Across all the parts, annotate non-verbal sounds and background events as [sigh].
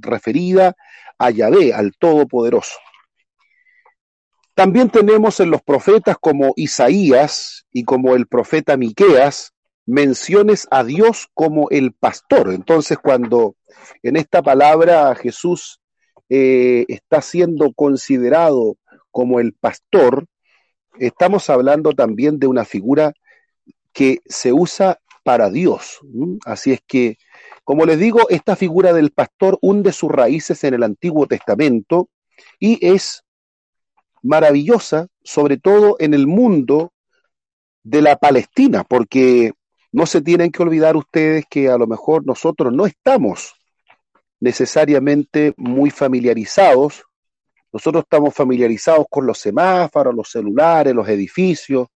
referida a Yahvé, al Todopoderoso. También tenemos en los profetas como Isaías y como el profeta Miqueas menciones a Dios como el pastor. Entonces, cuando en esta palabra Jesús eh, está siendo considerado como el pastor, estamos hablando también de una figura que se usa para Dios. Así es que, como les digo, esta figura del pastor hunde sus raíces en el Antiguo Testamento y es maravillosa, sobre todo en el mundo de la Palestina, porque no se tienen que olvidar ustedes que a lo mejor nosotros no estamos necesariamente muy familiarizados. Nosotros estamos familiarizados con los semáforos, los celulares, los edificios,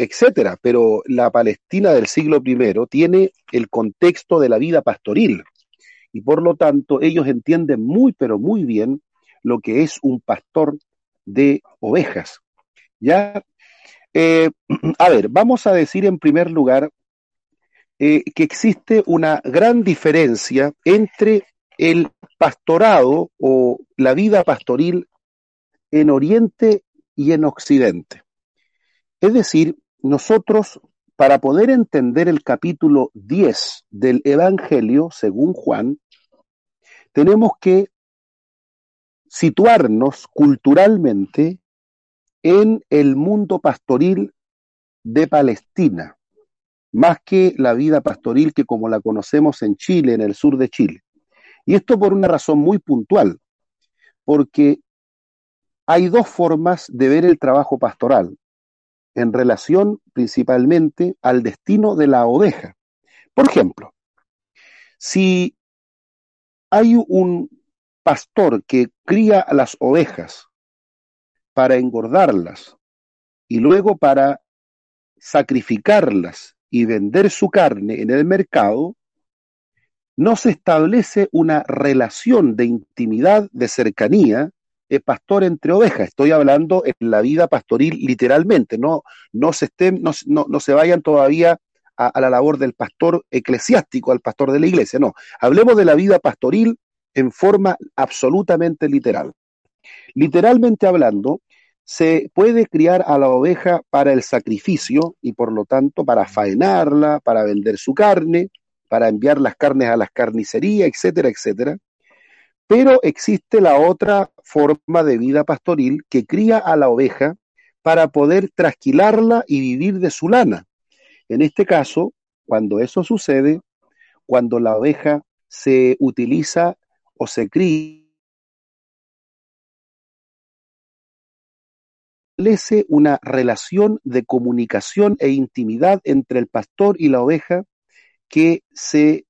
etcétera, pero la Palestina del siglo I tiene el contexto de la vida pastoril y por lo tanto ellos entienden muy pero muy bien lo que es un pastor de ovejas. Ya, eh, [clears throat] a ver, vamos a decir en primer lugar eh, que existe una gran diferencia entre el pastorado o la vida pastoril en Oriente y en Occidente. Es decir, nosotros, para poder entender el capítulo 10 del Evangelio, según Juan, tenemos que situarnos culturalmente en el mundo pastoril de Palestina, más que la vida pastoril que como la conocemos en Chile, en el sur de Chile. Y esto por una razón muy puntual, porque hay dos formas de ver el trabajo pastoral en relación principalmente al destino de la oveja. Por ejemplo, si hay un pastor que cría a las ovejas para engordarlas y luego para sacrificarlas y vender su carne en el mercado, no se establece una relación de intimidad, de cercanía, pastor entre ovejas. Estoy hablando en la vida pastoril literalmente, no, no, se, estén, no, no, se vayan todavía a, a, la labor del pastor eclesiástico, al pastor de la iglesia, no. Hablemos de la vida pastoril en forma absolutamente literal. Literalmente hablando, se puede criar a la oveja para el sacrificio y por lo tanto para faenarla, para vender su carne, para enviar las carnes a las carnicerías, etcétera, etcétera. Pero existe la otra forma de vida pastoril que cría a la oveja para poder trasquilarla y vivir de su lana. En este caso, cuando eso sucede, cuando la oveja se utiliza o se cría establece una relación de comunicación e intimidad entre el pastor y la oveja que se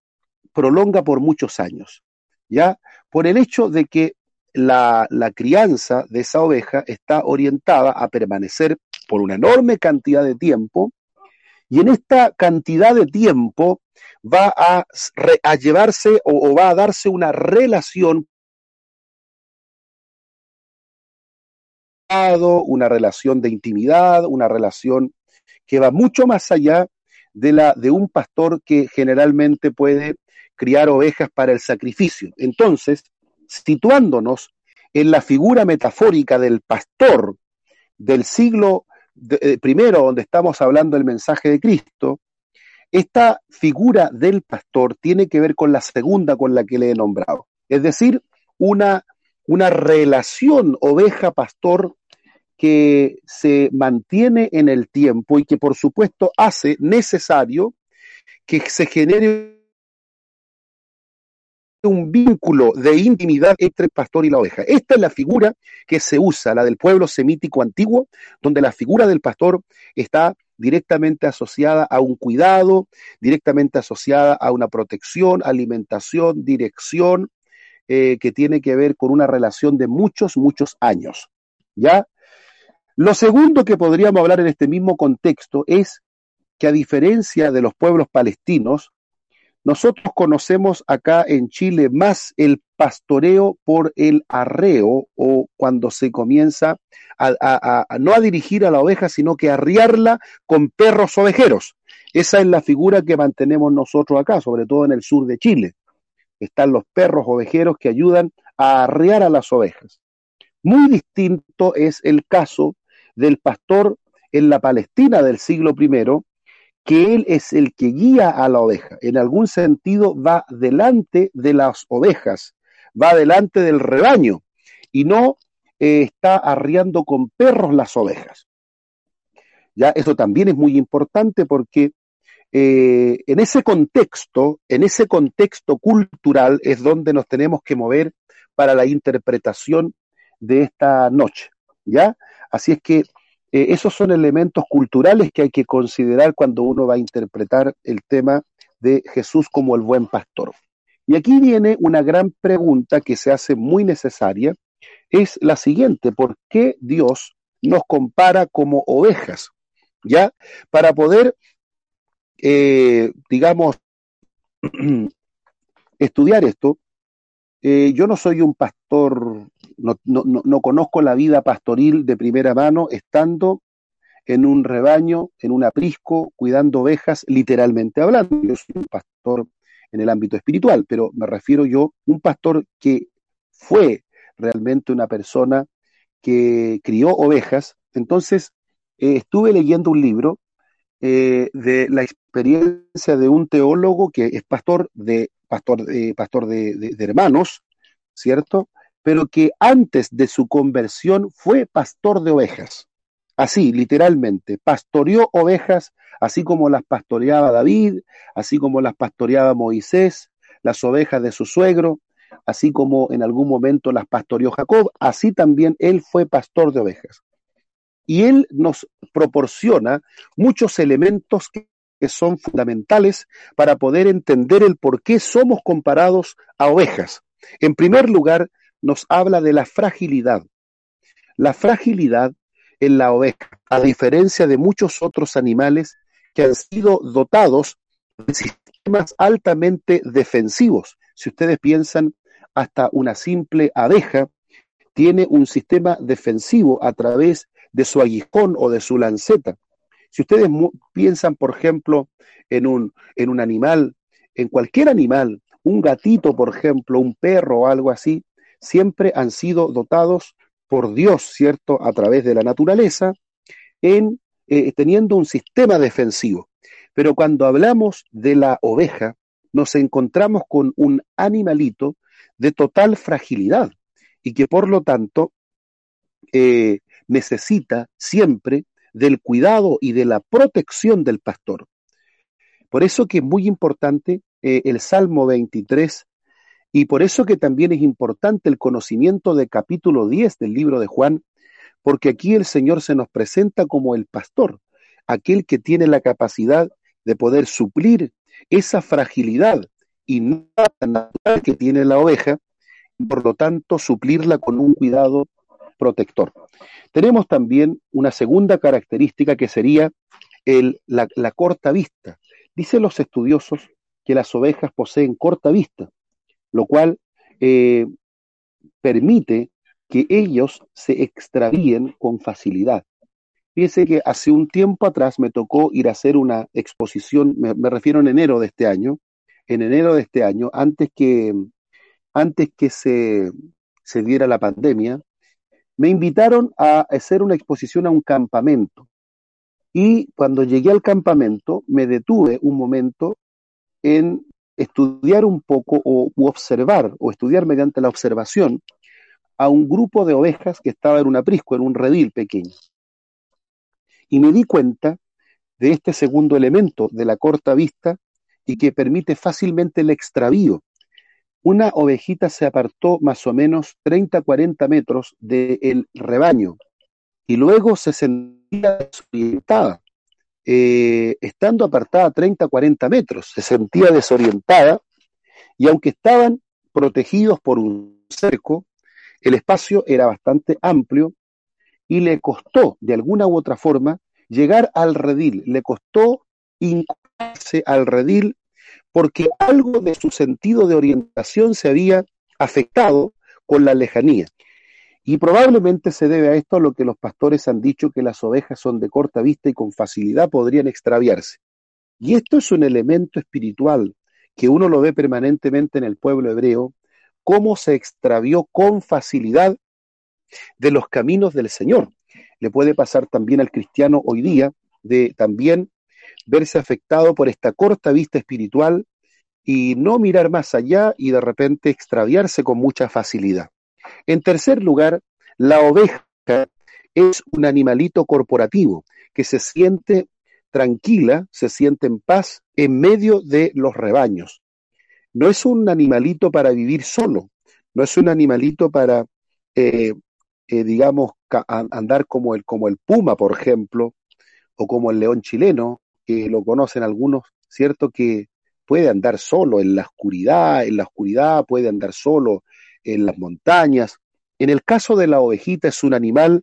prolonga por muchos años. ¿Ya? Por el hecho de que la, la, crianza de esa oveja está orientada a permanecer por una enorme cantidad de tiempo y en esta cantidad de tiempo va a, llevarse o, o va a darse una relación una relación de intimidad, una relación que va mucho más allá de la de un pastor que generalmente puede criar ovejas para el sacrificio. Entonces, situándonos en la figura metafórica del pastor del siglo eh, primero, donde estamos hablando del mensaje de Cristo, esta figura del pastor tiene que ver con la segunda con la que le he nombrado, es decir, una, una relación oveja-pastor que se mantiene en el tiempo y que por supuesto hace necesario que se genere un vínculo de intimidad entre el pastor y la oveja. Esta es la figura que se usa, la del pueblo semítico antiguo, donde la figura del pastor está directamente asociada a un cuidado, directamente asociada a una protección, alimentación, dirección, eh, que tiene que ver con una relación de muchos, muchos años. ¿Ya? Lo segundo que podríamos hablar en este mismo contexto es que a diferencia de los pueblos palestinos, nosotros conocemos acá en Chile más el pastoreo por el arreo o cuando se comienza a, no a dirigir a la oveja, sino que a arriarla con perros ovejeros. Esa es la figura que mantenemos nosotros acá, sobre todo en el sur de Chile. están los perros ovejeros que ayudan a arrear a las ovejas. Muy distinto es el caso del pastor en la Palestina del siglo I, que él es el que guía a la oveja. En algún sentido va delante de las ovejas, va delante del rebaño y no eh, está arriando con perros las ovejas. Ya, eso también es muy importante porque eh, en ese contexto, en ese contexto cultural es donde nos tenemos que mover para la interpretación de esta noche, ¿ya? Así es que eh, esos son elementos culturales que hay que considerar cuando uno va a interpretar el tema de Jesús como el buen pastor. Y aquí viene una gran pregunta que se hace muy necesaria, es la siguiente, ¿por qué Dios nos compara como ovejas? ¿Ya? Para poder eh, digamos, [clears throat] estudiar esto, eh, yo no soy un pastor, no, no, no, conozco la vida pastoril de primera mano estando en un rebaño, en un aprisco, cuidando ovejas, literalmente hablando. Yo soy un pastor en el ámbito espiritual, pero me refiero yo, un pastor que fue realmente una persona que crió ovejas. Entonces, eh, estuve leyendo un libro eh, de la experiencia de un teólogo que es pastor de pastor, pastor de, hermanos, ¿cierto? Pero que antes de su conversión fue pastor de ovejas. Así, literalmente, pastoreó ovejas, así como las pastoreaba David, así como las pastoreaba Moisés, las ovejas de su suegro, así como en algún momento las pastoreó Jacob, así también él fue pastor de ovejas. Y él nos proporciona muchos elementos que, son fundamentales para poder entender el por qué somos comparados a ovejas. En primer lugar, nos habla de la fragilidad. La fragilidad en la oveja, a diferencia de muchos otros animales que han sido dotados de sistemas altamente defensivos. Si ustedes piensan, hasta una simple abeja tiene un sistema defensivo a través de su aguijón o de su lanceta. Si ustedes piensan, por ejemplo, en un, en un animal, en cualquier animal, un gatito, por ejemplo, un perro o algo así, siempre han sido dotados por Dios, ¿cierto?, a través de la naturaleza, en eh, teniendo un sistema defensivo. Pero cuando hablamos de la oveja, nos encontramos con un animalito de total fragilidad y que por lo tanto eh, necesita siempre del cuidado y de la protección del pastor. Por eso que es muy importante eh, el Salmo 23 y por eso que también es importante el conocimiento del capítulo 10 del libro de Juan, porque aquí el Señor se nos presenta como el pastor, aquel que tiene la capacidad de poder suplir esa fragilidad y natural que tiene la oveja, y por lo tanto suplirla con un cuidado protector. Tenemos también una segunda característica que sería el, la, corta vista. Dicen los estudiosos que las ovejas poseen corta vista, lo cual eh, permite que ellos se extravíen con facilidad. Fíjense que hace un tiempo atrás me tocó ir a hacer una exposición, me, refiero en enero de este año, en enero de este año, antes que, antes que se, se diera la pandemia, me invitaron a hacer una exposición a un campamento. Y cuando llegué al campamento, me detuve un momento en estudiar un poco o observar, o estudiar mediante la observación, a un grupo de ovejas que estaba en un aprisco, en un redil pequeño. Y me di cuenta de este segundo elemento de la corta vista y que permite fácilmente el extravío una ovejita se apartó más o menos 30, 40 metros del rebaño y luego se sentía desorientada. Eh, estando apartada 30, 40 metros, se sentía desorientada y aunque estaban protegidos por un cerco, el espacio era bastante amplio y le costó de alguna u otra forma llegar al redil, le costó incorporarse al redil porque algo de su sentido de orientación se había afectado con la lejanía. Y probablemente se debe a esto a lo que los pastores han dicho que las ovejas son de corta vista y con facilidad podrían extraviarse. Y esto es un elemento espiritual que uno lo ve permanentemente en el pueblo hebreo, cómo se extravió con facilidad de los caminos del Señor. Le puede pasar también al cristiano hoy día de también verse afectado por esta corta vista espiritual y no mirar más allá y de repente extraviarse con mucha facilidad. En tercer lugar, la oveja es un animalito corporativo que se siente tranquila, se siente en paz en medio de los rebaños. No es un animalito para vivir solo, no es un animalito para, eh, eh, digamos, andar como el, como el puma, por ejemplo, o como el león chileno, que lo conocen algunos, ¿cierto? Que puede andar solo en la oscuridad, en la oscuridad puede andar solo en las montañas. En el caso de la ovejita es un animal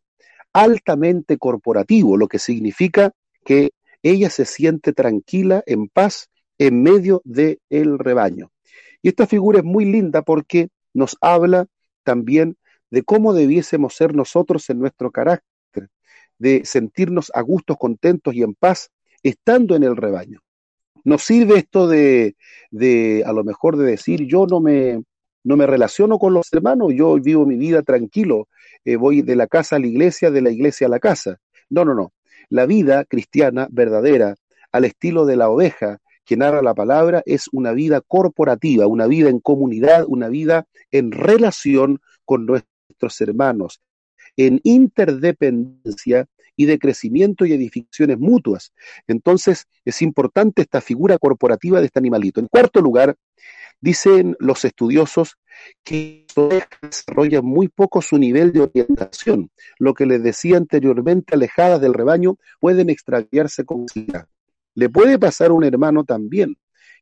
altamente corporativo, lo que significa que ella se siente tranquila, en paz, en medio del el rebaño. Y esta figura es muy linda porque nos habla también de cómo debiésemos ser nosotros en nuestro carácter, de sentirnos a gustos, contentos y en paz estando en el rebaño. Nos sirve esto de, de a lo mejor de decir yo no me, no me relaciono con los hermanos, yo vivo mi vida tranquilo, eh, voy de la casa a la iglesia, de la iglesia a la casa. No, no, no. La vida cristiana verdadera, al estilo de la oveja que narra la palabra, es una vida corporativa, una vida en comunidad, una vida en relación con nuestros hermanos, en interdependencia y de crecimiento y edificaciones mutuas. Entonces, es importante esta figura corporativa de este animalito. En cuarto lugar, dicen los estudiosos que desarrolla muy poco su nivel de orientación. Lo que les decía anteriormente, alejadas del rebaño, pueden extraviarse con Le puede pasar a un hermano también,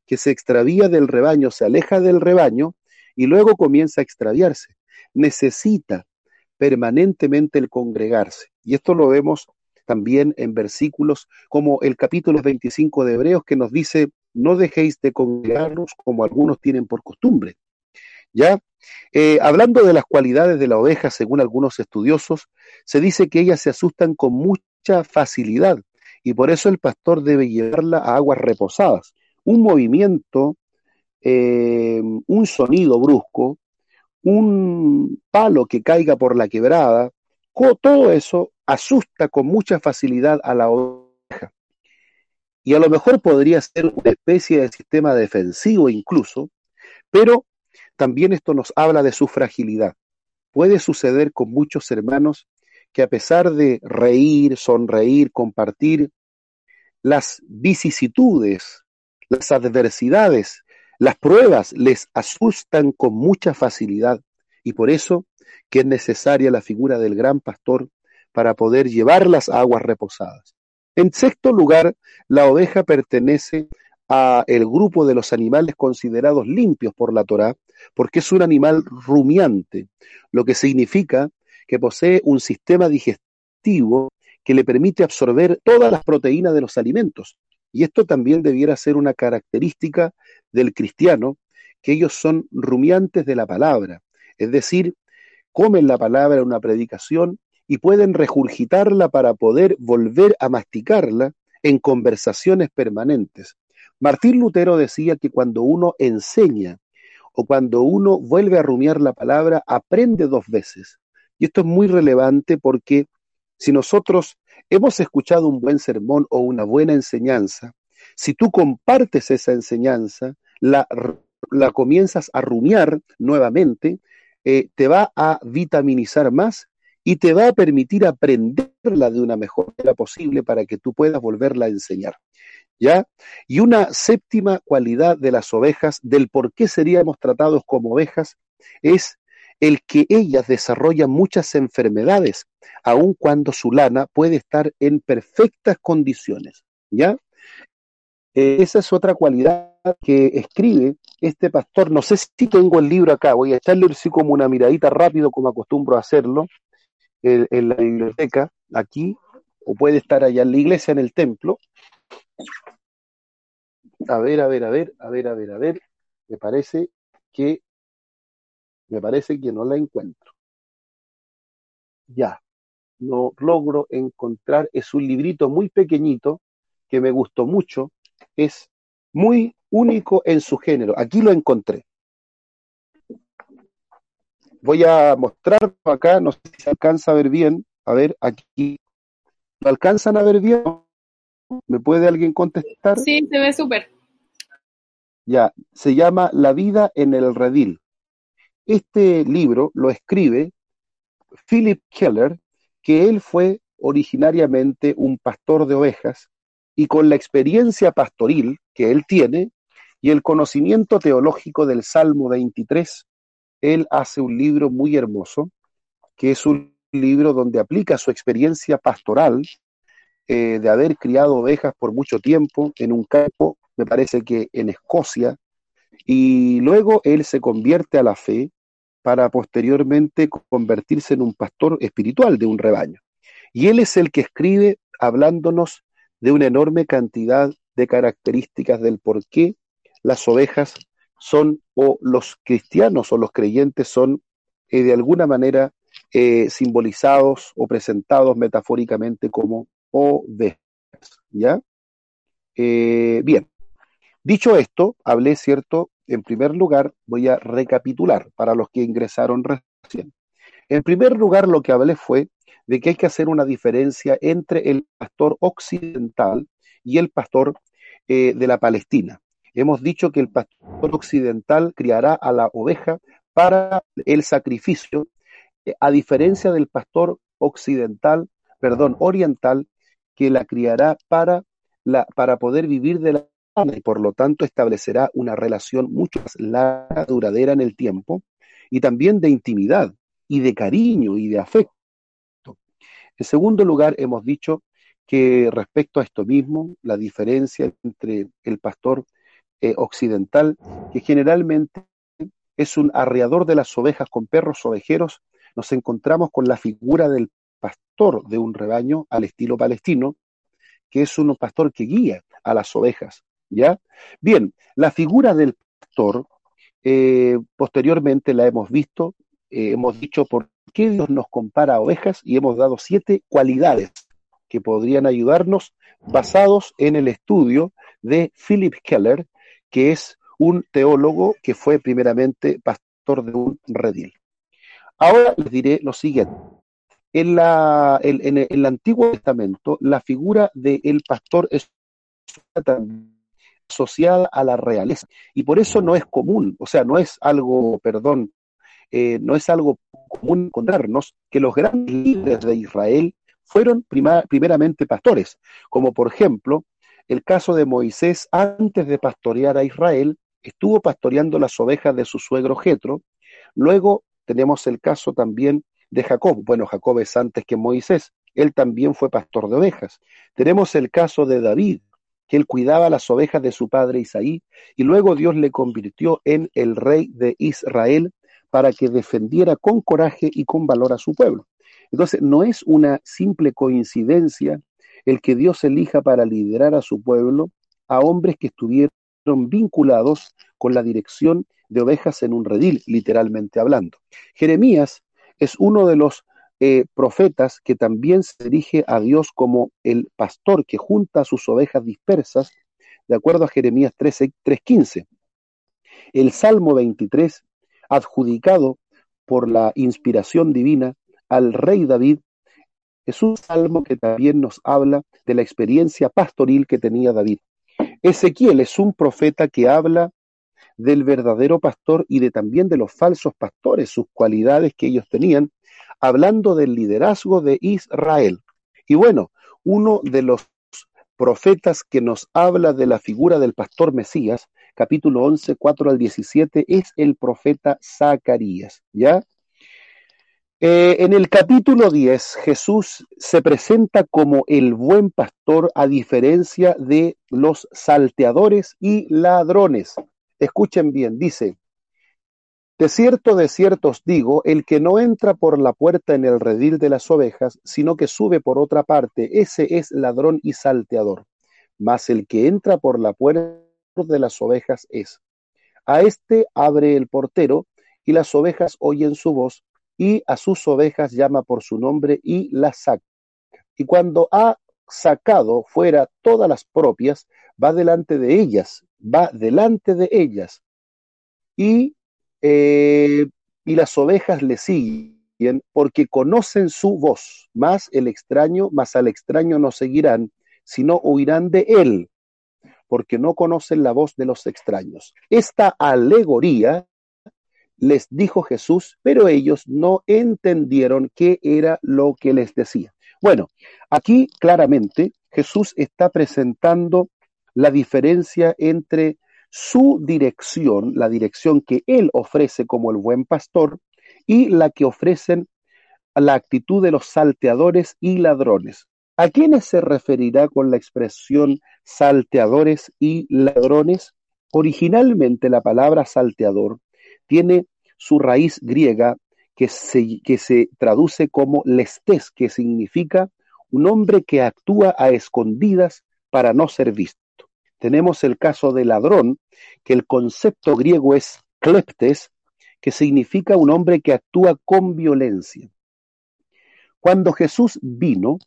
que se extravía del rebaño, se aleja del rebaño y luego comienza a extraviarse. Necesita permanentemente el congregarse. Y esto lo vemos también en versículos como el capítulo 25 de Hebreos que nos dice, no dejéis de congregarnos como algunos tienen por costumbre. ¿Ya? Eh, hablando de las cualidades de la oveja, según algunos estudiosos, se dice que ellas se asustan con mucha facilidad y por eso el pastor debe llevarla a aguas reposadas. Un movimiento, eh, un sonido brusco, un palo que caiga por la quebrada, todo eso asusta con mucha facilidad a la oveja. Y a lo mejor podría ser una especie de sistema defensivo incluso, pero también esto nos habla de su fragilidad. Puede suceder con muchos hermanos que a pesar de reír, sonreír, compartir, las vicisitudes, las adversidades las pruebas les asustan con mucha facilidad y por eso que es necesaria la figura del gran pastor para poder llevar las aguas reposadas. En sexto lugar, la oveja pertenece a el grupo de los animales considerados limpios por la Torá, porque es un animal rumiante, lo que significa que posee un sistema digestivo que le permite absorber todas las proteínas de los alimentos. Y esto también debiera ser una característica del cristiano, que ellos son rumiantes de la palabra, es decir, comen la palabra en una predicación y pueden regurgitarla para poder volver a masticarla en conversaciones permanentes. Martín Lutero decía que cuando uno enseña o cuando uno vuelve a rumiar la palabra, aprende dos veces. Y esto es muy relevante porque si nosotros hemos escuchado un buen sermón o una buena enseñanza, si tú compartes esa enseñanza, la, la comienzas a rumiar nuevamente, eh, te va a vitaminizar más y te va a permitir aprenderla de una mejor manera posible para que tú puedas volverla a enseñar. ¿Ya? Y una séptima cualidad de las ovejas, del por qué seríamos tratados como ovejas, es el que ellas desarrollan muchas enfermedades, aun cuando su lana puede estar en perfectas condiciones. ¿Ya? Eh, esa es otra cualidad que escribe este pastor. No sé si tengo el libro acá, voy a echarle así como una miradita rápido, como acostumbro a hacerlo, en, la biblioteca, aquí, o puede estar allá en la iglesia, en el templo. A ver, a ver, a ver, a ver, a ver, a ver. Me parece que me parece que no la encuentro. Ya, no logro encontrar. Es un librito muy pequeñito que me gustó mucho. Es muy único en su género. Aquí lo encontré. Voy a mostrarlo acá, no sé si se alcanza a ver bien. A ver, aquí. ¿Lo alcanzan a ver bien? ¿Me puede alguien contestar? Sí, se ve súper. Ya, se llama La vida en el redil. Este libro lo escribe Philip Keller, que él fue originariamente un pastor de ovejas y con la experiencia pastoril que él tiene y el conocimiento teológico del Salmo 23, él hace un libro muy hermoso, que es un libro donde aplica su experiencia pastoral eh, de haber criado ovejas por mucho tiempo en un campo, me parece que en Escocia, y luego él se convierte a la fe para posteriormente convertirse en un pastor espiritual de un rebaño. Y él es el que escribe hablándonos de una enorme cantidad de características del por qué las ovejas son, o los cristianos o los creyentes son eh, de alguna manera eh, simbolizados o presentados metafóricamente como ovejas. ¿Ya? Eh, bien, dicho esto, hablé, ¿cierto? En primer lugar, voy a recapitular para los que ingresaron recién. En primer lugar, lo que hablé fue de que hay que hacer una diferencia entre el pastor occidental y el pastor de la Palestina. Hemos dicho que el pastor occidental criará a la oveja para el sacrificio, eh, a diferencia del pastor occidental, perdón, oriental, que la criará para, la, para poder vivir de la y por lo tanto establecerá una relación mucho más larga, duradera en el tiempo y también de intimidad y de cariño y de afecto. En segundo lugar, hemos dicho que respecto a esto mismo, la diferencia entre el pastor eh, occidental, que generalmente es un arreador de las ovejas con perros ovejeros, nos encontramos con la figura del pastor de un rebaño al estilo palestino, que es un pastor que guía a las ovejas, ¿ya? Bien, la figura del pastor, eh, posteriormente la hemos visto, eh, hemos dicho por qué Dios nos compara a ovejas y hemos dado siete cualidades que podrían ayudarnos basados en el estudio de Philip Keller, que es un teólogo que fue primeramente pastor de un redil. Ahora les diré lo siguiente. En, el Antiguo Testamento, la figura del pastor es asociada a la realeza y por eso no es común, o sea, no es algo, perdón, eh, no es algo común encontrarnos que los grandes líderes de Israel fueron primeramente pastores, como por ejemplo el caso de Moisés antes de pastorear a Israel, estuvo pastoreando las ovejas de su suegro Jetro. Luego tenemos el caso también de Jacob. Bueno, Jacob es antes que Moisés. Él también fue pastor de ovejas. Tenemos el caso de David, que él cuidaba las ovejas de su padre Isaí, y luego Dios le convirtió en el rey de Israel para que defendiera con coraje y con valor a su pueblo. Entonces, no es una simple coincidencia el que Dios elija para liderar a su pueblo a hombres que estuvieron vinculados con la dirección de ovejas en un redil, literalmente hablando. Jeremías es uno de los eh, profetas que también se dirige a Dios como el pastor que junta a sus ovejas dispersas, de acuerdo a Jeremías 3.15. El Salmo 23, adjudicado por la inspiración divina al rey David, es un salmo que también nos habla de la experiencia pastoril que tenía David. Ezequiel es un profeta que habla del verdadero pastor y de también de los falsos pastores, sus cualidades que ellos tenían, hablando del liderazgo de Israel. Y bueno, uno de los profetas que nos habla de la figura del pastor Mesías, capítulo 11, 4 al 17, es el profeta Zacarías, ¿ya? Eh, en el capítulo 10, Jesús se presenta como el buen pastor a diferencia de los salteadores y ladrones. Escuchen bien, dice, de cierto, de cierto os digo, el que no entra por la puerta en el redil de las ovejas, sino que sube por otra parte, ese es ladrón y salteador. Mas el que entra por la puerta de las ovejas es. A este abre el portero, y las ovejas oyen su voz, y a sus ovejas llama por su nombre y las saca. Y cuando ha sacado fuera todas las propias, va delante de ellas, va delante de ellas y, eh, y las ovejas le siguen porque conocen su voz, más el extraño, más al extraño no seguirán, sino huirán de él, porque no conocen la voz de los extraños. Esta alegoría les dijo Jesús, pero ellos no entendieron qué era lo que les decía. Bueno, aquí claramente Jesús está presentando la diferencia entre su dirección, la dirección que él ofrece como el buen pastor, y la que ofrecen la actitud de los salteadores y ladrones. ¿A quiénes se referirá con la expresión salteadores y ladrones? Originalmente la palabra salteador tiene su raíz griega que se, que se traduce como lestes, que significa un hombre que actúa a escondidas para no ser visto. Tenemos el caso de ladrón, que el concepto griego es kleptes, que significa un hombre que actúa con violencia. Cuando Jesús vino,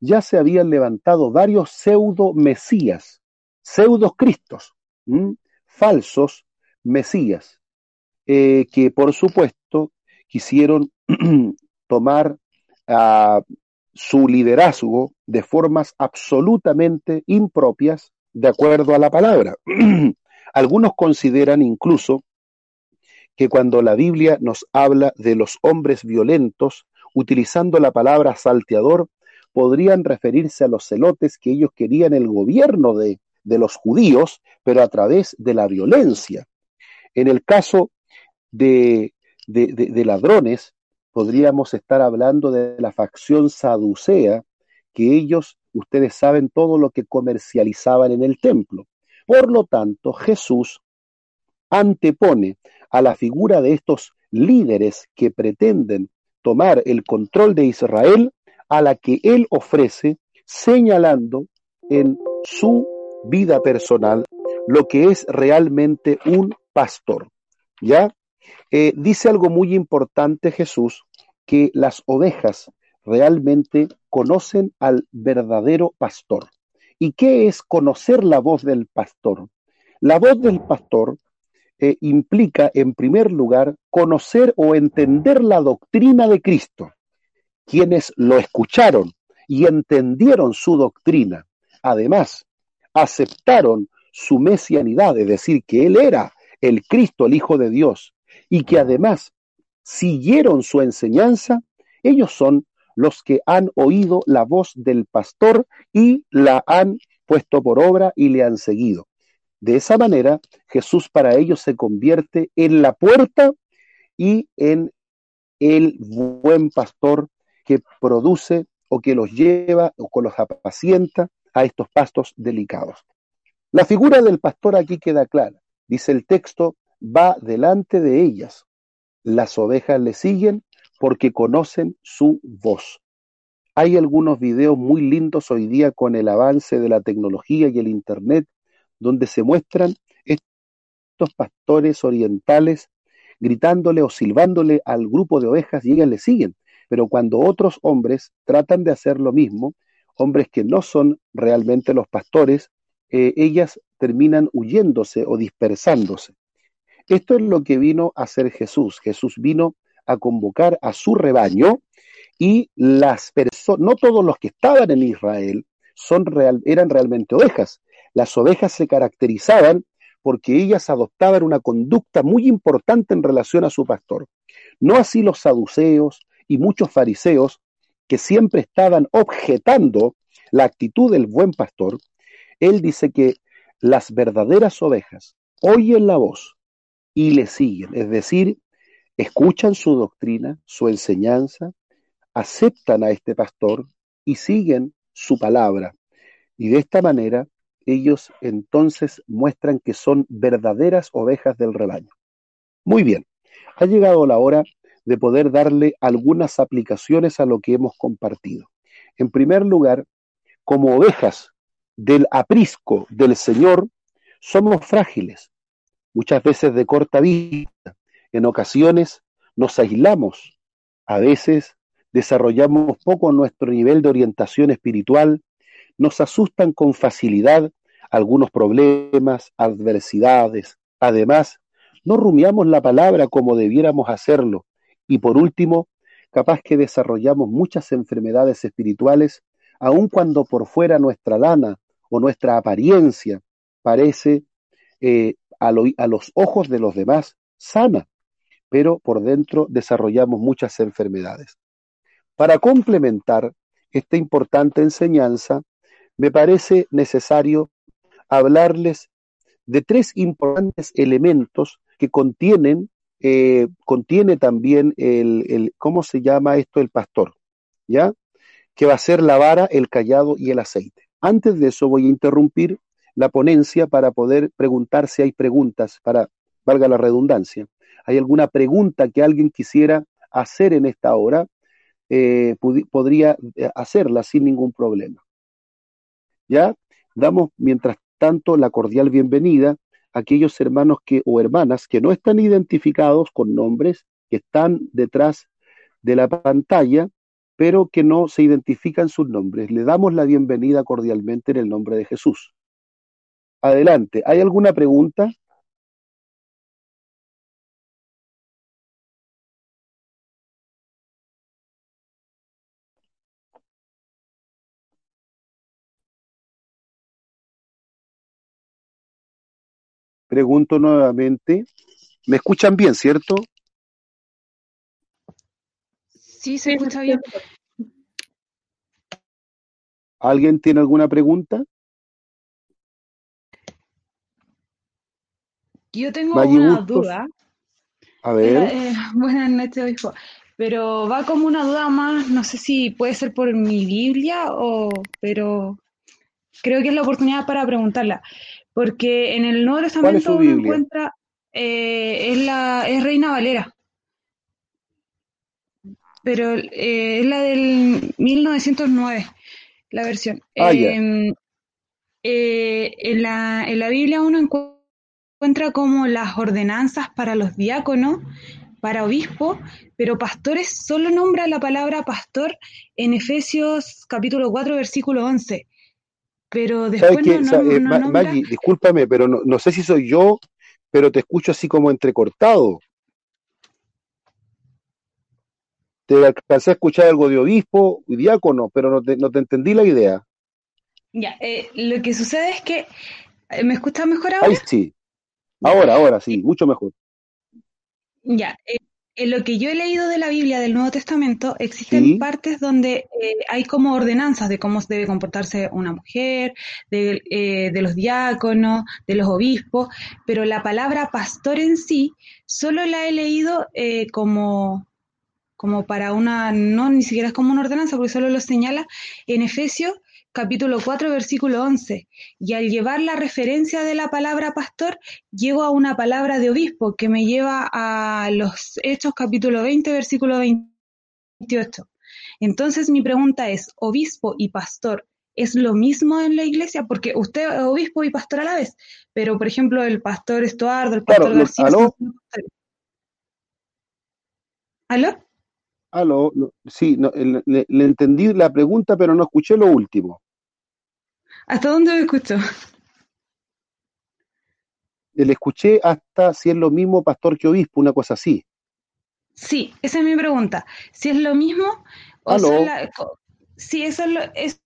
ya se habían levantado varios pseudo mesías, pseudo cristos, falsos mesías, eh, que por supuesto quisieron [clears throat] tomar a su liderazgo de formas absolutamente impropias de acuerdo a la palabra. [clears throat] Algunos consideran incluso que cuando la Biblia nos habla de los hombres violentos, utilizando la palabra salteador, podrían referirse a los celotes que ellos querían el gobierno de, de los judíos, pero a través de la violencia. En el caso de, ladrones, podríamos estar hablando de la facción saducea, que ellos, ustedes saben todo lo que comercializaban en el templo. Por lo tanto, Jesús antepone a la figura de estos líderes que pretenden tomar el control de Israel a la que él ofrece, señalando en su vida personal lo que es realmente un pastor. ¿Ya? Eh, dice algo muy importante Jesús, que las ovejas realmente conocen al verdadero pastor. ¿Y qué es conocer la voz del pastor? La voz del pastor eh, implica, en primer lugar, conocer o entender la doctrina de Cristo. Quienes lo escucharon y entendieron su doctrina, además, aceptaron su mesianidad, es decir, que Él era el Cristo, el Hijo de Dios, y que además siguieron su enseñanza, ellos son los que han oído la voz del pastor y la han puesto por obra y le han seguido. De esa manera, Jesús para ellos se convierte en la puerta y en el buen pastor que produce o que los lleva o que los apacienta a estos pastos delicados. La figura del pastor aquí queda clara. Dice el texto, va delante de ellas. Las ovejas le siguen porque conocen su voz. Hay algunos videos muy lindos hoy día con el avance de la tecnología y el Internet, donde se muestran estos pastores orientales gritándole o silbándole al grupo de ovejas y ellas le siguen. Pero cuando otros hombres tratan de hacer lo mismo, hombres que no son realmente los pastores, eh, ellas terminan huyéndose o dispersándose. Esto es lo que vino a hacer Jesús. Jesús vino a convocar a su rebaño y las personas, no todos los que estaban en Israel son eran realmente ovejas. Las ovejas se caracterizaban porque ellas adoptaban una conducta muy importante en relación a su pastor. No así los saduceos y muchos fariseos que siempre estaban objetando la actitud del buen pastor. Él dice que las verdaderas ovejas oyen la voz y le siguen, es decir, escuchan su doctrina, su enseñanza, aceptan a este pastor y siguen su palabra. Y de esta manera ellos entonces muestran que son verdaderas ovejas del rebaño. Muy bien, ha llegado la hora de poder darle algunas aplicaciones a lo que hemos compartido. En primer lugar, como ovejas del aprisco del Señor, somos frágiles, muchas veces de corta vista. En ocasiones nos aislamos, a veces desarrollamos poco nuestro nivel de orientación espiritual, nos asustan con facilidad algunos problemas, adversidades. Además, no rumiamos la palabra como debiéramos hacerlo. Y por último, capaz que desarrollamos muchas enfermedades espirituales, aun cuando por fuera nuestra lana o nuestra apariencia parece eh, a, los ojos de los demás sana, pero por dentro desarrollamos muchas enfermedades. Para complementar esta importante enseñanza, me parece necesario hablarles de tres importantes elementos que contienen, eh, contiene también el, el, ¿cómo se llama esto? El pastor, ¿ya? Que va a ser la vara, el callado y el aceite. Antes de eso voy a interrumpir la ponencia para poder preguntar si hay preguntas, para, valga la redundancia, hay alguna pregunta que alguien quisiera hacer en esta hora, eh, podría eh, hacerla sin ningún problema. ¿Ya? Damos, mientras tanto, la cordial bienvenida a aquellos hermanos que, o hermanas que no están identificados con nombres, que están detrás de la pantalla, pero que no se identifican sus nombres. Le damos la bienvenida cordialmente en el nombre de Jesús. Adelante. ¿Hay alguna pregunta? Pregunto nuevamente. ¿Me escuchan bien, cierto? Sí, se escucha bien. ¿Alguien tiene alguna pregunta? Yo tengo una duda. A ver. Eh, [laughs] buenas noches, obispo. Pero va como una duda más, no sé si puede ser por mi Biblia o, pero creo que es la oportunidad para preguntarla. Porque en el Nuevo Testamento uno encuentra, eh, es, la, es Reina Valera. Pero eh, es la del 1909, la versión. Ah, em, en, la, en la Biblia uno encuentra como las ordenanzas para los diáconos, para obispo, pero pastores solo nombra la palabra pastor en Efesios capítulo 4, versículo 11 pero después no, no, eh, no Maggie, discúlpame, pero no, sé si soy yo, pero te escucho así como entrecortado. Te alcancé a escuchar algo de obispo y diácono, pero no te, no te entendí la idea. Ya, eh, lo que sucede es que, eh, ¿me escuchas mejor ahora? Ahí sí. Ahora, ahora sí, mucho mejor. Ya, eh, en lo que yo he leído de la Biblia del Nuevo Testamento, existen Sí. partes donde eh, hay como ordenanzas de cómo debe comportarse una mujer, de, eh, de los diáconos, de los obispos, pero la palabra pastor en sí solo la he leído eh, como, como para una, no, ni siquiera es como una ordenanza, porque solo lo señala en Efesios capítulo 4, versículo 11. Y al llevar la referencia de la palabra pastor, llego a una palabra de obispo que me lleva a los Hechos capítulo 20, versículo 28. Entonces mi pregunta es, ¿obispo y pastor es lo mismo en la iglesia? Porque usted es obispo y pastor a la vez, pero por ejemplo el pastor Estuardo, el pastor Claro, García... ¿aló? ¿Aló? Aló, no, sí, no, le entendí la pregunta, pero no escuché lo último. ¿Hasta dónde me escucho? Le escuché hasta si es lo mismo pastor que obispo, una cosa así. Sí, esa es mi pregunta. Si es lo mismo, o son la- sí, eso es lo- es-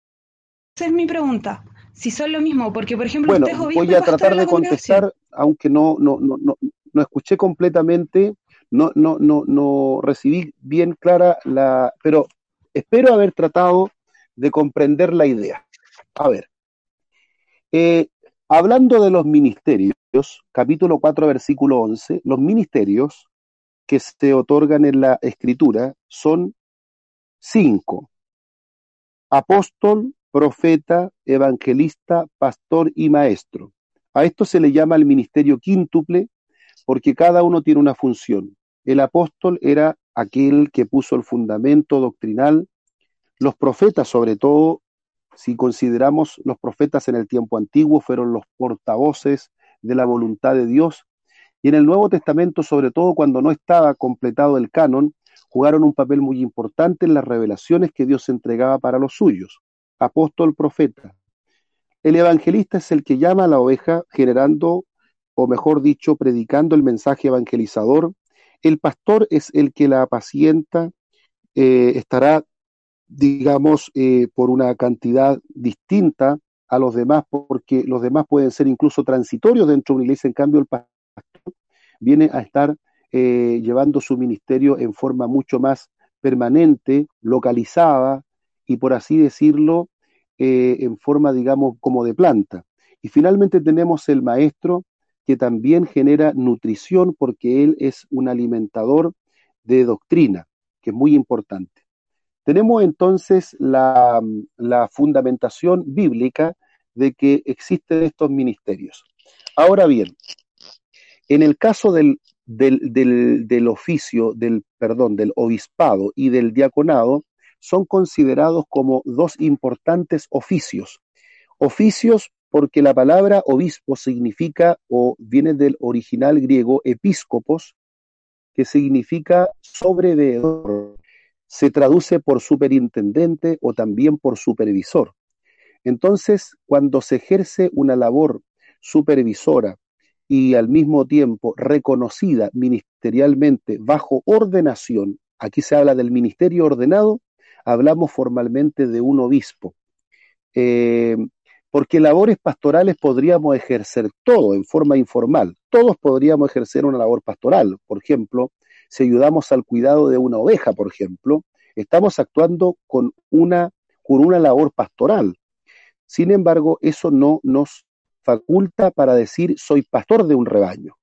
esa es mi pregunta. Si son lo mismo, porque por ejemplo Bueno, usted es obispo voy a tratar de contestar, aunque no, no, no, no, no escuché completamente, no, no, no, no recibí bien clara la, pero espero haber tratado de comprender la idea. A ver, eh, hablando de los ministerios, capítulo 4, versículo 11, los ministerios que se otorgan en la escritura son cinco. Apóstol, profeta, evangelista, pastor y maestro. A esto se le llama el ministerio quíntuple porque cada uno tiene una función. El apóstol era aquel que puso el fundamento doctrinal. Los profetas, sobre todo, si consideramos los profetas en el tiempo antiguo, fueron los portavoces de la voluntad de Dios. Y en el Nuevo Testamento, sobre todo cuando no estaba completado el canon, jugaron un papel muy importante en las revelaciones que Dios entregaba para los suyos. Apóstol, profeta. El evangelista es el que llama a la oveja generando, o mejor dicho, predicando el mensaje evangelizador. El pastor es el que la apacienta, eh, estará, digamos, eh, por una cantidad distinta a los demás, porque los demás pueden ser incluso transitorios dentro de una iglesia, en cambio el pastor viene a estar eh, llevando su ministerio en forma mucho más permanente, localizada y por así decirlo, eh, en forma, digamos, como de planta. Y finalmente tenemos el maestro que también genera nutrición porque él es un alimentador de doctrina, que es muy importante. Tenemos entonces la, fundamentación bíblica de que existen estos ministerios. Ahora bien, en el caso del, del, oficio, del, perdón, del obispado y del diaconado, son considerados como dos importantes oficios. Oficios porque la palabra obispo significa o viene del original griego episcopos, que significa sobreveedor. Se traduce por superintendente o también por supervisor. Entonces, cuando se ejerce una labor supervisora y al mismo tiempo reconocida ministerialmente bajo ordenación, aquí se habla del ministerio ordenado, hablamos formalmente de un obispo. Eh, porque labores pastorales podríamos ejercer todo en forma informal. Todos podríamos ejercer una labor pastoral. Por ejemplo, si ayudamos al cuidado de una oveja, por ejemplo, estamos actuando con una, con una labor pastoral. Sin embargo, eso no nos faculta para decir soy pastor de un rebaño.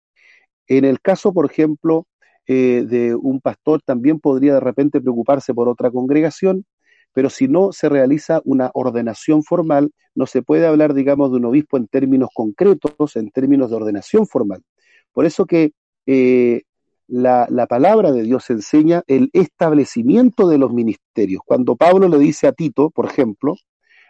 En el caso, por ejemplo, eh, de un pastor también podría de repente preocuparse por otra congregación, pero si no se realiza una ordenación formal, no se puede hablar, digamos, de un obispo en términos concretos, en términos de ordenación formal. Por eso que eh, la, la, palabra de Dios enseña el establecimiento de los ministerios. Cuando Pablo le dice a Tito, por ejemplo,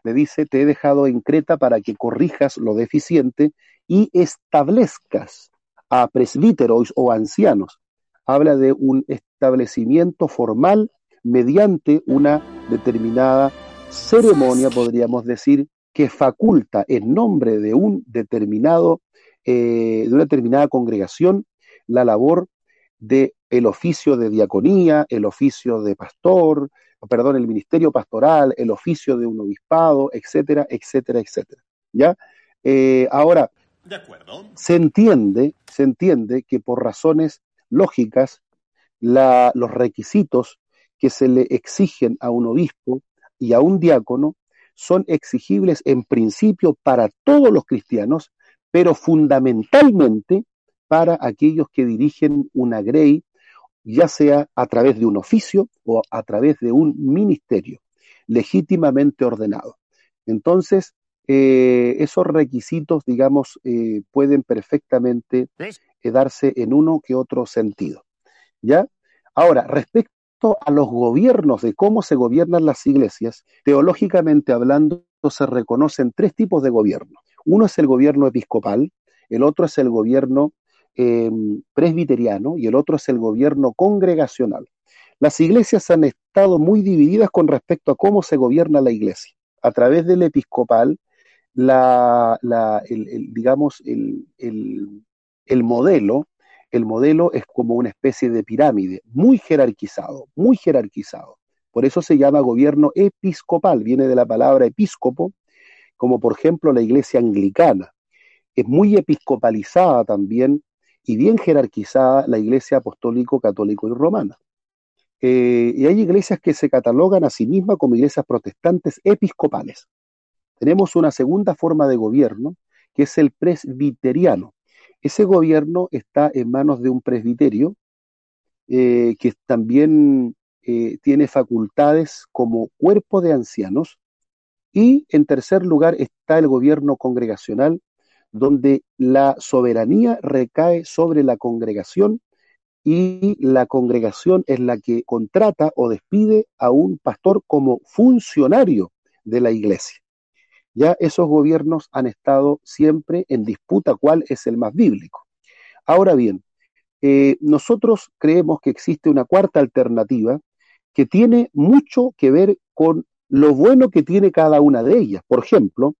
le dice, te he dejado en Creta para que corrijas lo deficiente y establezcas a presbíteros o ancianos. Habla de un establecimiento formal mediante una determinada ceremonia, podríamos decir, que faculta en nombre de un determinado, eh, de una determinada congregación, la labor de el oficio de diaconía, el oficio de pastor, perdón, el ministerio pastoral, el oficio de un obispado, etcétera, etcétera, etcétera. ¿Ya? Eh, ahora, de acuerdo. se entiende, se entiende que por razones lógicas, la, los requisitos que se le exigen a un obispo y a un diácono son exigibles en principio para todos los cristianos, pero fundamentalmente para aquellos que dirigen una grey ya sea a través de un oficio o a través de un ministerio legítimamente ordenado. Entonces, eh, esos requisitos, digamos, eh, pueden perfectamente darse en uno que otro sentido. ¿Ya? Ahora, respecto a los gobiernos, de cómo se gobiernan las iglesias, teológicamente hablando, se reconocen tres tipos de gobierno. Uno es el gobierno episcopal, el otro es el gobierno Em, presbiteriano y el otro es el gobierno congregacional. Las iglesias han estado muy divididas con respecto a cómo se gobierna la iglesia. A través del episcopal, el, digamos, el, el modelo, el modelo es como una especie de pirámide, muy jerarquizado, muy jerarquizado. Por eso se llama gobierno episcopal, viene de la palabra episcopo, como por ejemplo la iglesia anglicana. Es muy episcopalizada también y bien jerarquizada la Iglesia Apostólico, Católico y Romana. Eh, y hay iglesias que se catalogan a sí mismas como iglesias protestantes episcopales. Tenemos una segunda forma de gobierno, que es el presbiteriano. Ese gobierno está en manos de un presbiterio, eh, que también eh, tiene facultades como cuerpo de ancianos. Y en tercer lugar está el gobierno congregacional, donde la soberanía recae sobre la congregación y la congregación es la que contrata o despide a un pastor como funcionario de la iglesia. Ya esos gobiernos han estado siempre en disputa cuál es el más bíblico. Ahora bien, eh, nosotros creemos que existe una cuarta alternativa que tiene mucho que ver con lo bueno que tiene cada una de ellas. Por ejemplo,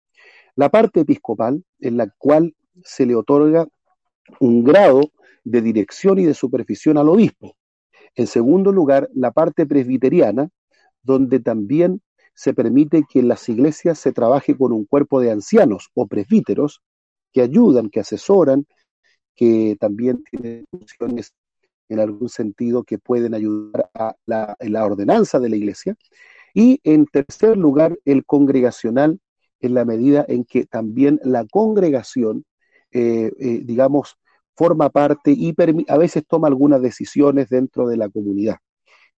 La parte episcopal, en la cual se le otorga un grado de dirección y de supervisión al obispo. En segundo lugar, la parte presbiteriana, donde también se permite que en las iglesias se trabaje con un cuerpo de ancianos o presbíteros que ayudan, que asesoran, que también tienen funciones en algún sentido que pueden ayudar a la, en la ordenanza de la iglesia. Y en tercer lugar, el congregacional, en la medida en que también la congregación, eh, eh, digamos, forma parte y a veces toma algunas decisiones dentro de la comunidad.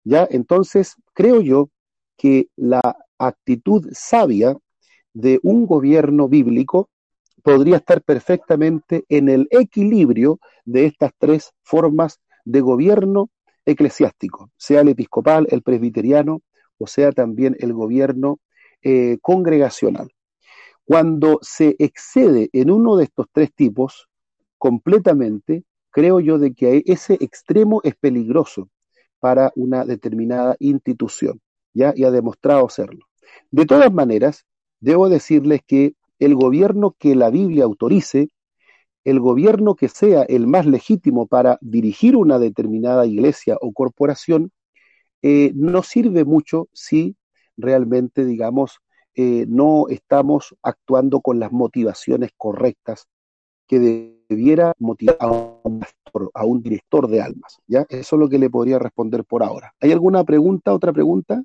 ¿Ya? Entonces, creo yo que la actitud sabia de un gobierno bíblico podría estar perfectamente en el equilibrio de estas tres formas de gobierno eclesiástico, sea el episcopal, el presbiteriano o sea también el gobierno eh, congregacional. Cuando se excede en uno de estos tres tipos completamente, creo yo de que ese extremo es peligroso para una determinada institución, ¿ya? Y ha demostrado serlo. De todas maneras, debo decirles que el gobierno que la Biblia autorice, el gobierno que sea el más legítimo para dirigir una determinada iglesia o corporación, eh, no sirve mucho si realmente, digamos, eh, no estamos actuando con las motivaciones correctas que debiera motivar a un, a un director de almas. ¿ya? Eso es lo que le podría responder por ahora. ¿Hay alguna pregunta, otra pregunta?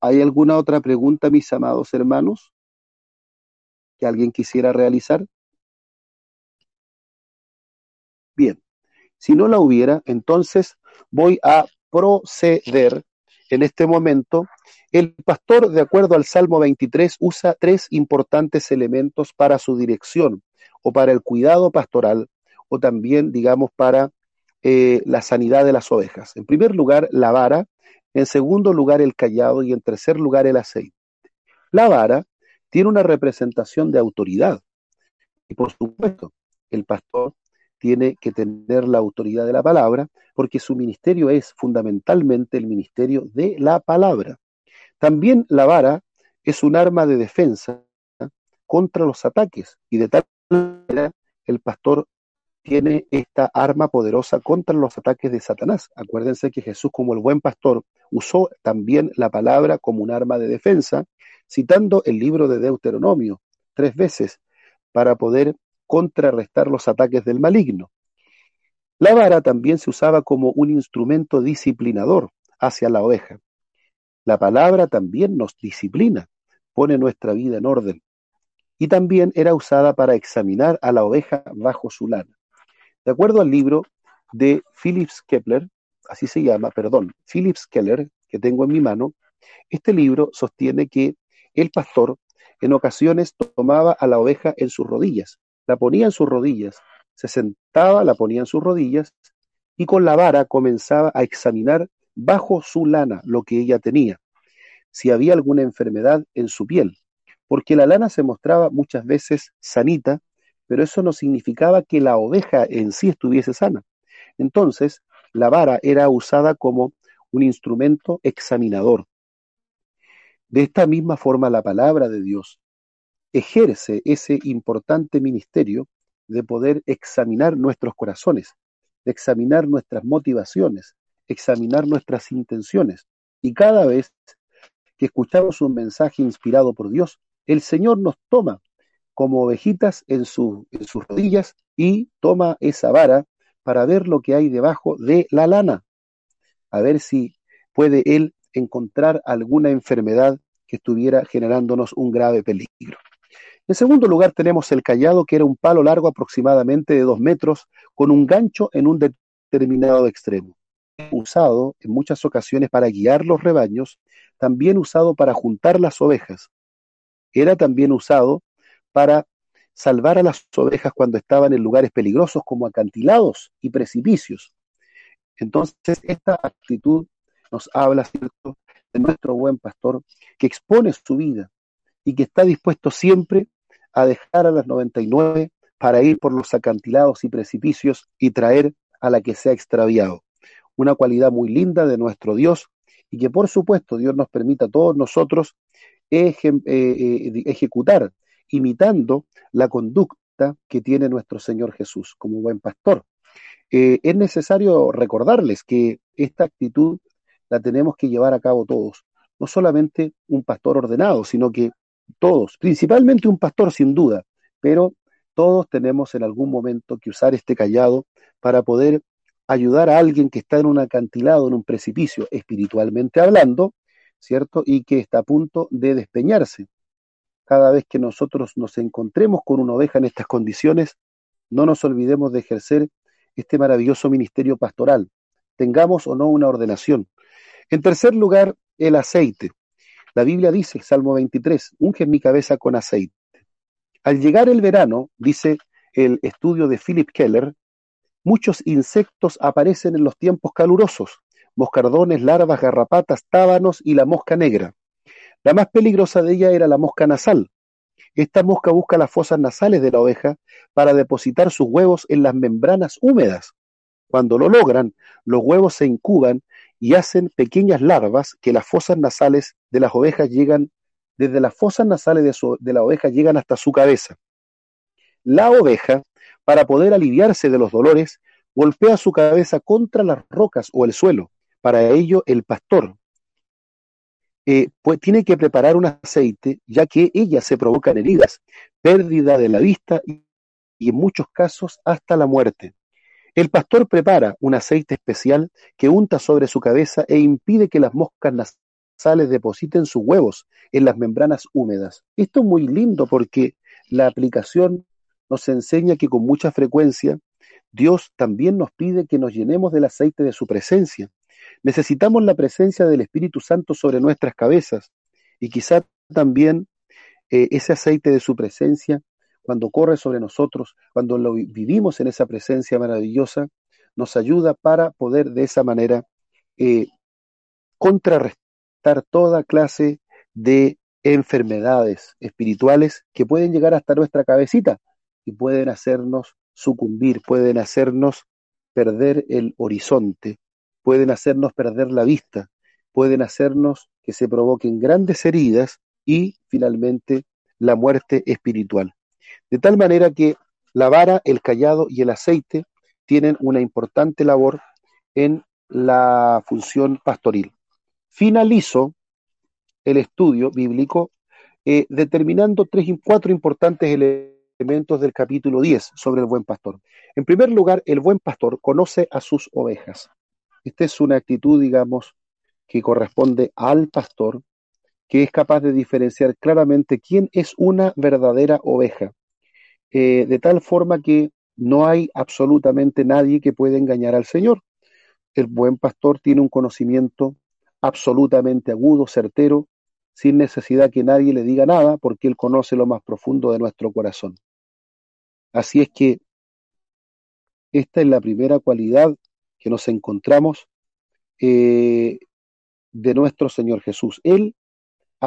¿Hay alguna otra pregunta, mis amados hermanos, que alguien quisiera realizar? Bien, si no la hubiera, entonces voy a proceder en este momento. El pastor, de acuerdo al Salmo 23, usa tres importantes elementos para su dirección o para el cuidado pastoral o también, digamos, para eh, la sanidad de las ovejas. En primer lugar, la vara, en segundo lugar el callado y en tercer lugar el aceite. La vara tiene una representación de autoridad y por supuesto el pastor tiene que tener la autoridad de la palabra porque su ministerio es fundamentalmente el ministerio de la palabra. También la vara es un arma de defensa contra los ataques y de tal manera el pastor tiene esta arma poderosa contra los ataques de Satanás. Acuérdense que Jesús, como el buen pastor, usó también la palabra como un arma de defensa, citando el libro de Deuteronomio tres veces para poder contrarrestar los ataques del maligno. La vara también se usaba como un instrumento disciplinador hacia la oveja. La palabra también nos disciplina, pone nuestra vida en orden. Y también era usada para examinar a la oveja bajo su lana. De acuerdo al libro de Philips Kepler, así se llama, perdón, Philips Keller, que tengo en mi mano, este libro sostiene que el pastor en ocasiones tomaba a la oveja en sus rodillas, la ponía en sus rodillas, se sentaba, la ponía en sus rodillas y con la vara comenzaba a examinar bajo su lana lo que ella tenía, si había alguna enfermedad en su piel, porque la lana se mostraba muchas veces sanita pero eso no significaba que la oveja en sí estuviese sana. Entonces, la vara era usada como un instrumento examinador. De esta misma forma, la palabra de Dios ejerce ese importante ministerio de poder examinar nuestros corazones, de examinar nuestras motivaciones, examinar nuestras intenciones. Y cada vez que escuchamos un mensaje inspirado por Dios, el Señor nos toma como ovejitas en, sus rodillas y toma esa vara para ver lo que hay debajo de la lana, a ver si puede él encontrar alguna enfermedad estuviera generándonos un grave peligro. En segundo lugar tenemos el callado, que era un palo largo aproximadamente de dos metros, con un gancho en un determinado extremo. Usado en muchas ocasiones para guiar los rebaños, también usado para juntar las ovejas. Era también usado para salvar a las ovejas cuando estaban en lugares peligrosos como acantilados y precipicios. Entonces, esta actitud nos habla ¿cierto? De nuestro buen pastor que expone su vida y que está dispuesto siempre a dejar a las 99 para ir por los acantilados y precipicios y traer a la que se ha extraviado. Una cualidad muy linda de nuestro Dios y que por supuesto Dios nos permita a todos nosotros eh, eh, ejecutar, imitando la conducta que tiene nuestro Señor Jesús como buen pastor. Eh, es necesario recordarles que esta actitud la tenemos que llevar a cabo todos, no solamente un pastor ordenado, sino que todos, principalmente un pastor sin duda, pero todos tenemos en algún momento que usar este callado para poder ayudar a alguien que está en un acantilado, en un precipicio, espiritualmente hablando, ¿cierto? Y que está a punto de despeñarse. Cada vez que nosotros nos encontremos con una oveja en estas condiciones, no nos olvidemos de ejercer este maravilloso ministerio pastoral, tengamos o no una ordenación. En tercer lugar, el aceite. La Biblia dice, Salmo 23, unge mi cabeza con aceite. Al llegar el verano, dice el estudio de Philip Keller, muchos insectos aparecen en los tiempos calurosos, moscardones, larvas, garrapatas, tábanos y la mosca negra. La más peligrosa de ella era la mosca nasal. Esta mosca busca las fosas nasales de la oveja para depositar sus huevos en las membranas húmedas. Cuando lo logran, los huevos se incuban y hacen pequeñas larvas que las fosas nasales de las ovejas llegan desde las fosas nasales de, la oveja llegan hasta su cabeza. La oveja, para poder aliviarse de los dolores, golpea su cabeza contra las rocas o el suelo. Para ello, el pastor eh, pues, tiene que preparar un aceite, ya que ellas se provocan heridas, pérdida de la vista y en muchos casos hasta la muerte. El pastor prepara un aceite especial que unta sobre su cabeza e impide que las moscas sales depositen sus huevos en las membranas húmedas. Esto es muy lindo porque la aplicación nos enseña que con mucha frecuencia Dios también nos pide que nos llenemos del aceite de su presencia. Necesitamos la presencia del Espíritu Santo sobre nuestras cabezas y quizá también eh, ese aceite de su presencia, cuando corre sobre nosotros, cuando lo vivimos en esa presencia maravillosa, nos ayuda para poder de esa manera eh, contrarrestar toda clase de enfermedades espirituales que pueden llegar hasta nuestra cabecita y pueden hacernos sucumbir, pueden hacernos perder el horizonte, pueden hacernos perder la vista, pueden hacernos que se provoquen grandes heridas y finalmente la muerte espiritual. De tal manera que la vara, el callado y el aceite tienen una importante labor en la función pastoril. Finalizo el estudio bíblico eh, determinando tres, cuatro importantes elementos del capítulo 10 sobre el buen pastor. En primer lugar, el buen pastor conoce a sus ovejas. Esta es una actitud, digamos, que corresponde al pastor, que es capaz de diferenciar claramente quién es una verdadera oveja, eh, de tal forma que no hay absolutamente nadie que pueda engañar al Señor. El buen pastor tiene un conocimiento absolutamente agudo, certero, sin necesidad que nadie le diga nada, porque Él conoce lo más profundo de nuestro corazón. Así es que esta es la primera cualidad que nos encontramos eh, de nuestro Señor Jesús. Él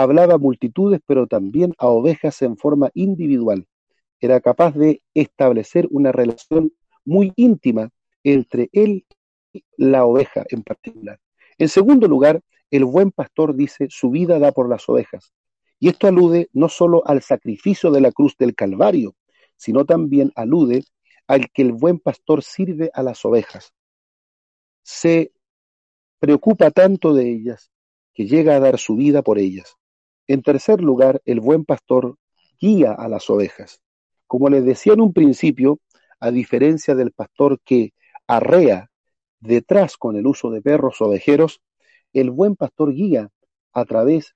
hablaba a multitudes, pero también a ovejas en forma individual. Era capaz de establecer una relación muy íntima entre Él y la oveja en particular. En segundo lugar, el buen pastor dice, su vida da por las ovejas. Y esto alude no solo al sacrificio de la cruz del Calvario, sino también alude al que el buen pastor sirve a las ovejas. Se preocupa tanto de ellas que llega a dar su vida por ellas. En tercer lugar, el buen pastor guía a las ovejas. Como les decía en un principio, a diferencia del pastor que arrea Detrás, con el uso de perros ovejeros, el buen pastor guía a través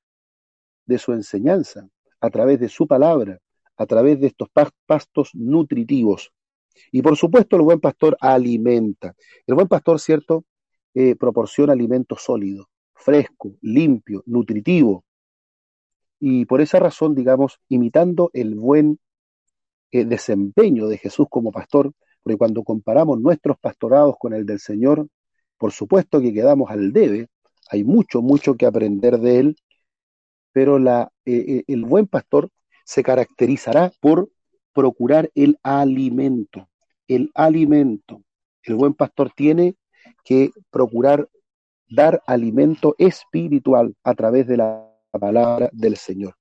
de su enseñanza, a través de su palabra, a través de estos pastos nutritivos. Y por supuesto el buen pastor alimenta. El buen pastor, ¿cierto? Eh, proporciona alimento sólido, fresco, limpio, nutritivo. Y por esa razón, digamos, imitando el buen eh, desempeño de Jesús como pastor, porque cuando comparamos nuestros pastorados con el del Señor, por supuesto que quedamos al debe, hay mucho, mucho que aprender de él, pero la, eh, eh, el buen pastor se caracterizará por procurar el alimento, el alimento. El buen pastor tiene que procurar dar alimento espiritual a través de la palabra del Señor.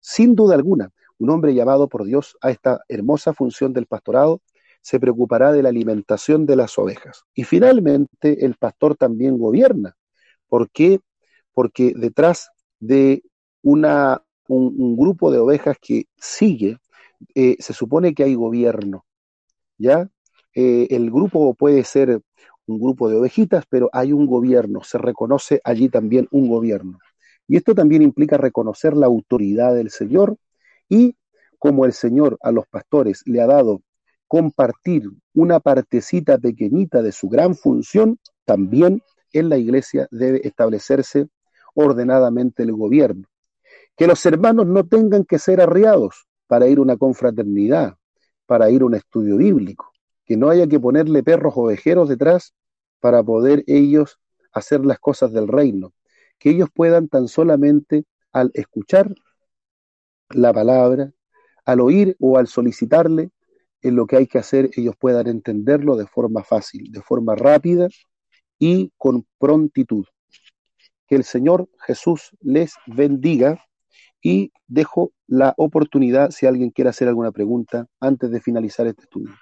Sin duda alguna, un hombre llamado por Dios a esta hermosa función del pastorado se preocupará de la alimentación de las ovejas. Y finalmente, el pastor también gobierna. ¿Por qué? Porque detrás de una, un, grupo de ovejas que sigue, eh, se supone que hay gobierno. ¿Ya? Eh, el grupo puede ser un grupo de ovejitas, pero hay un gobierno, se reconoce allí también un gobierno. Y esto también implica reconocer la autoridad del Señor y como el Señor a los pastores le ha dado compartir una partecita pequeñita de su gran función, también en la iglesia debe establecerse ordenadamente el gobierno. Que los hermanos no tengan que ser arriados para ir a una confraternidad, para ir a un estudio bíblico, que no haya que ponerle perros ovejeros detrás para poder ellos hacer las cosas del reino, que ellos puedan tan solamente al escuchar la palabra, al oír o al solicitarle, en lo que hay que hacer, ellos puedan entenderlo de forma fácil, de forma rápida y con prontitud. Que el Señor Jesús les bendiga y dejo la oportunidad si alguien quiere hacer alguna pregunta antes de finalizar este estudio.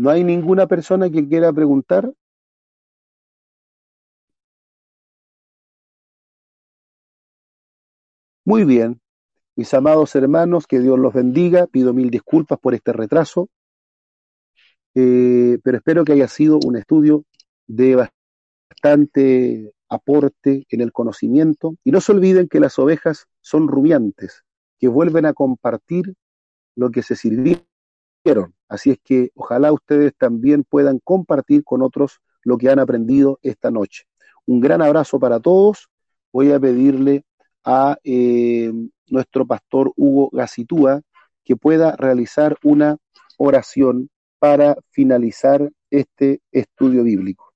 ¿No hay ninguna persona que quiera preguntar? Muy bien, mis amados hermanos, que Dios los bendiga. Pido mil disculpas por este retraso, eh, pero espero que haya sido un estudio de bastante aporte en el conocimiento. Y no se olviden que las ovejas son rumiantes, que vuelven a compartir lo que se Así es que ojalá ustedes también puedan compartir con otros lo que han aprendido esta noche. Un gran abrazo para todos. Voy a pedirle a eh, nuestro pastor Hugo Gacitúa que pueda realizar una oración para finalizar este estudio bíblico.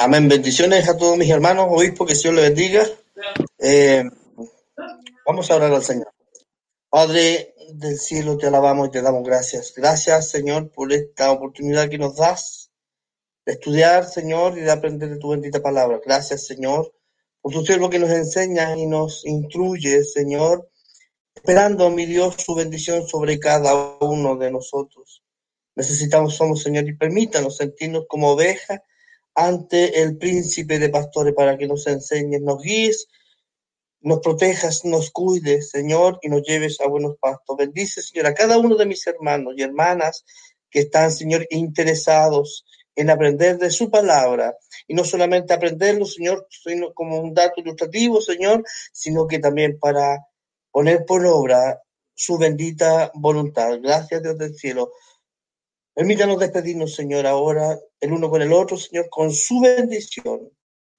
Amén. Bendiciones a todos mis hermanos, obispo, que Dios les bendiga. Eh, vamos a orar al Señor. Padre del cielo, te alabamos y te damos gracias. Gracias, Señor, por esta oportunidad que nos das de estudiar, Señor, y de aprender de tu bendita palabra. Gracias, Señor, por tu siervo que nos enseña y nos instruye, Señor, esperando, mi Dios, su bendición sobre cada uno de nosotros. Necesitamos, somos, Señor, y permítanos sentirnos como ovejas ante el príncipe de pastores para que nos enseñes, nos guíes, nos protejas, nos cuides, Señor, y nos lleves a buenos pastos. Bendice, Señor, a cada uno de mis hermanos y hermanas que están, Señor, interesados en aprender de su palabra. Y no solamente aprenderlo, Señor, sino como un dato ilustrativo, Señor, sino que también para poner por obra su bendita voluntad. Gracias, Dios del cielo. Permítanos despedirnos, Señor, ahora el uno con el otro, Señor, con su bendición.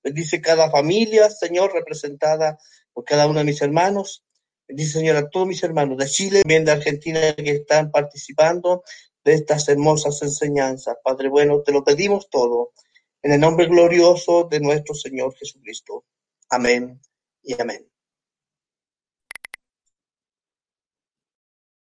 Bendice cada familia, Señor, representada por cada uno de mis hermanos. Bendice, Señor, a todos mis hermanos de Chile, también de Argentina que están participando de estas hermosas enseñanzas. Padre bueno, te lo pedimos todo en el nombre glorioso de nuestro Señor Jesucristo. Amén y amén.